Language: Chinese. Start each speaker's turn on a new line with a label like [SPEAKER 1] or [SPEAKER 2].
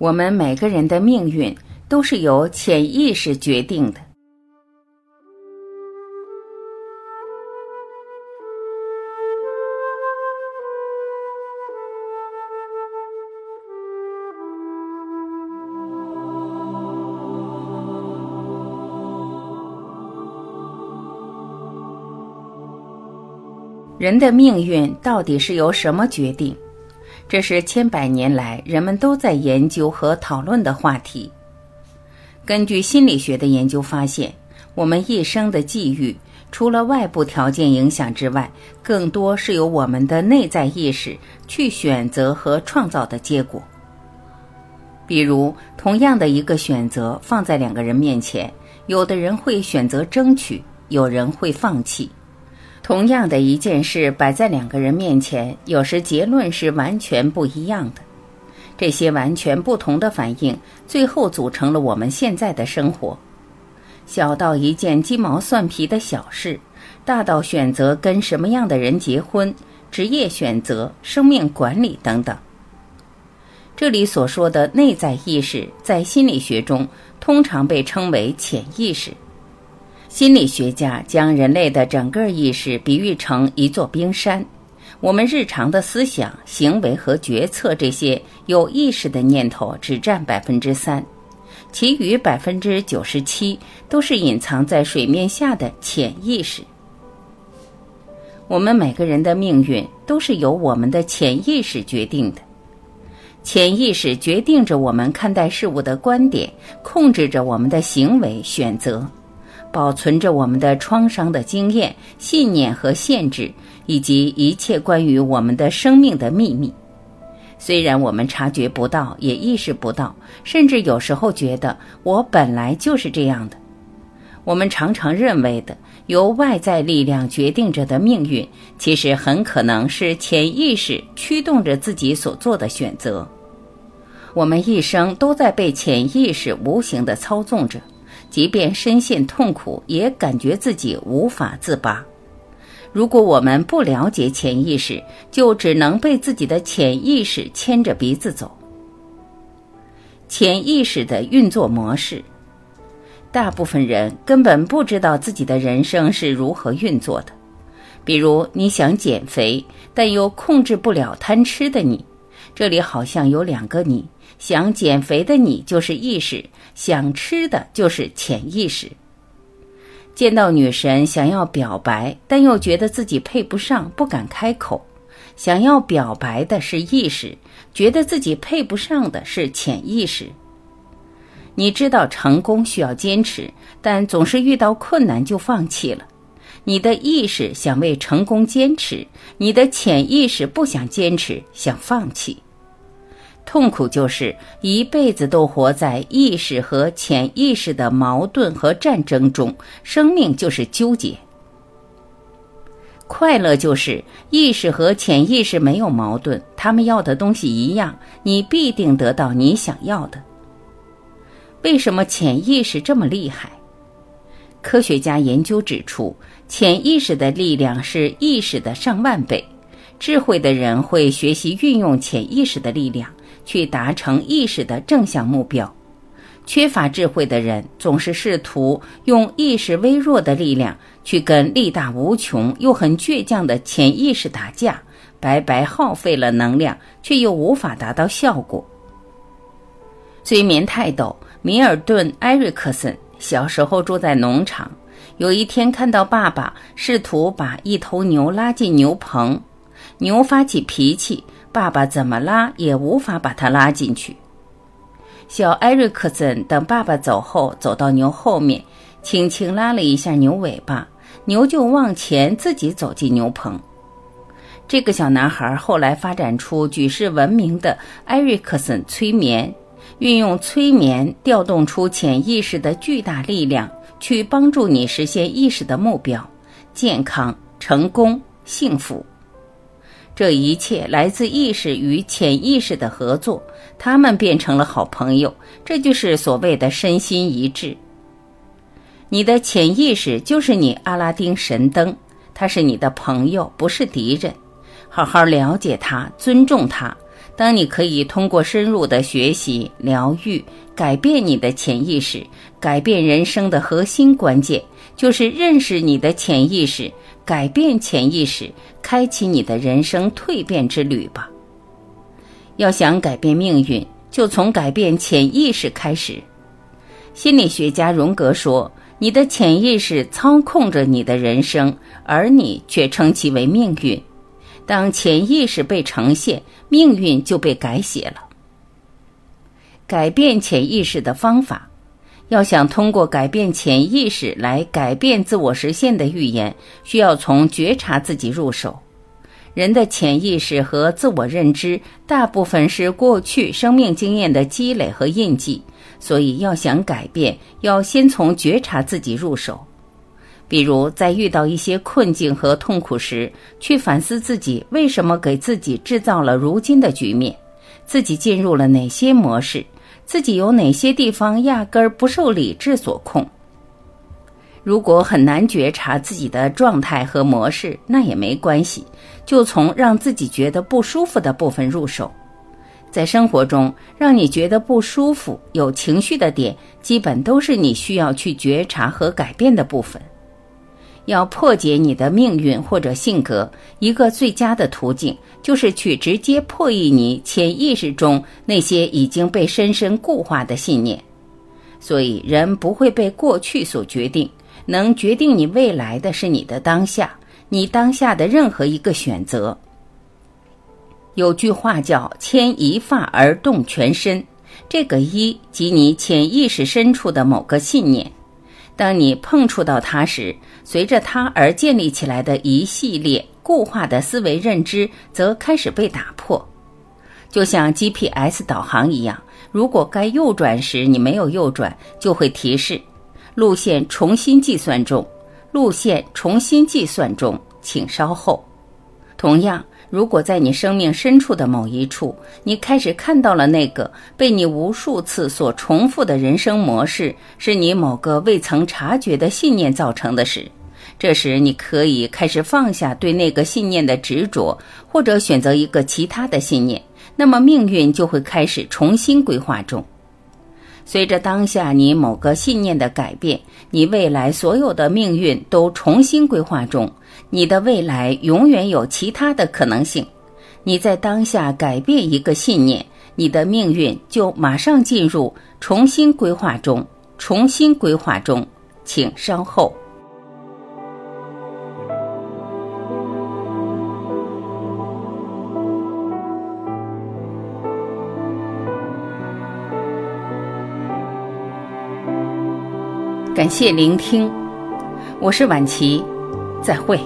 [SPEAKER 1] 我们每个人的命运都是由潜意识决定的。人的命运到底是由什么决定？这是千百年来人们都在研究和讨论的话题。根据心理学的研究发现，我们一生的际遇，除了外部条件影响之外，更多是由我们的内在意识去选择和创造的结果。比如，同样的一个选择放在两个人面前，有的人会选择争取，有人会放弃。同样的一件事摆在两个人面前，有时结论是完全不一样的。这些完全不同的反应，最后组成了我们现在的生活。小到一件鸡毛蒜皮的小事，大到选择跟什么样的人结婚、职业选择、生命管理等等。这里所说的内在意识，在心理学中通常被称为潜意识。心理学家将人类的整个意识比喻成一座冰山，我们日常的思想、行为和决策这些有意识的念头只占百分之三，其余百分之九十七都是隐藏在水面下的潜意识。我们每个人的命运都是由我们的潜意识决定的，潜意识决定着我们看待事物的观点，控制着我们的行为选择。保存着我们的创伤的经验、信念和限制，以及一切关于我们的生命的秘密。虽然我们察觉不到，也意识不到，甚至有时候觉得我本来就是这样的。我们常常认为的由外在力量决定着的命运，其实很可能是潜意识驱动着自己所做的选择。我们一生都在被潜意识无形的操纵着。即便深陷痛苦，也感觉自己无法自拔。如果我们不了解潜意识，就只能被自己的潜意识牵着鼻子走。潜意识的运作模式，大部分人根本不知道自己的人生是如何运作的。比如，你想减肥，但又控制不了贪吃的你，这里好像有两个你。想减肥的你就是意识，想吃的就是潜意识。见到女神想要表白，但又觉得自己配不上，不敢开口。想要表白的是意识，觉得自己配不上的是潜意识。你知道成功需要坚持，但总是遇到困难就放弃了。你的意识想为成功坚持，你的潜意识不想坚持，想放弃。痛苦就是一辈子都活在意识和潜意识的矛盾和战争中，生命就是纠结。快乐就是意识和潜意识没有矛盾，他们要的东西一样，你必定得到你想要的。为什么潜意识这么厉害？科学家研究指出，潜意识的力量是意识的上万倍。智慧的人会学习运用潜意识的力量。去达成意识的正向目标，缺乏智慧的人总是试图用意识微弱的力量去跟力大无穷又很倔强的潜意识打架，白白耗费了能量，却又无法达到效果。催眠泰斗米尔顿·埃瑞克森小时候住在农场，有一天看到爸爸试图把一头牛拉进牛棚，牛发起脾气。爸爸怎么拉也无法把他拉进去。小艾瑞克森等爸爸走后，走到牛后面，轻轻拉了一下牛尾巴，牛就往前自己走进牛棚。这个小男孩后来发展出举世闻名的艾瑞克森催眠，运用催眠调动出潜意识的巨大力量，去帮助你实现意识的目标：健康、成功、幸福。这一切来自意识与潜意识的合作，他们变成了好朋友。这就是所谓的身心一致。你的潜意识就是你阿拉丁神灯，它是你的朋友，不是敌人。好好了解它，尊重它。当你可以通过深入的学习、疗愈，改变你的潜意识，改变人生的核心关键就是认识你的潜意识，改变潜意识，开启你的人生蜕变之旅吧。要想改变命运，就从改变潜意识开始。心理学家荣格说：“你的潜意识操控着你的人生，而你却称其为命运。当潜意识被呈现，命运就被改写了。”改变潜意识的方法，要想通过改变潜意识来改变自我实现的预言，需要从觉察自己入手。人的潜意识和自我认知大部分是过去生命经验的积累和印记。所以，要想改变，要先从觉察自己入手。比如，在遇到一些困境和痛苦时，去反思自己为什么给自己制造了如今的局面，自己进入了哪些模式，自己有哪些地方压根儿不受理智所控。如果很难觉察自己的状态和模式，那也没关系，就从让自己觉得不舒服的部分入手。在生活中，让你觉得不舒服、有情绪的点，基本都是你需要去觉察和改变的部分。要破解你的命运或者性格，一个最佳的途径就是去直接破译你潜意识中那些已经被深深固化的信念。所以，人不会被过去所决定，能决定你未来的是你的当下，你当下的任何一个选择。有句话叫“牵一发而动全身”，这个“一”即你潜意识深处的某个信念。当你碰触到它时，随着它而建立起来的一系列固化的思维认知则开始被打破。就像 GPS 导航一样，如果该右转时你没有右转，就会提示“路线重新计算中”，“路线重新计算中，请稍后”。同样。如果在你生命深处的某一处，你开始看到了那个被你无数次所重复的人生模式，是你某个未曾察觉的信念造成的时，这时你可以开始放下对那个信念的执着，或者选择一个其他的信念，那么命运就会开始重新规划中。随着当下你某个信念的改变，你未来所有的命运都重新规划中。你的未来永远有其他的可能性。你在当下改变一个信念，你的命运就马上进入重新规划中。重新规划中，请稍后。感谢聆听，我是晚琪，再会。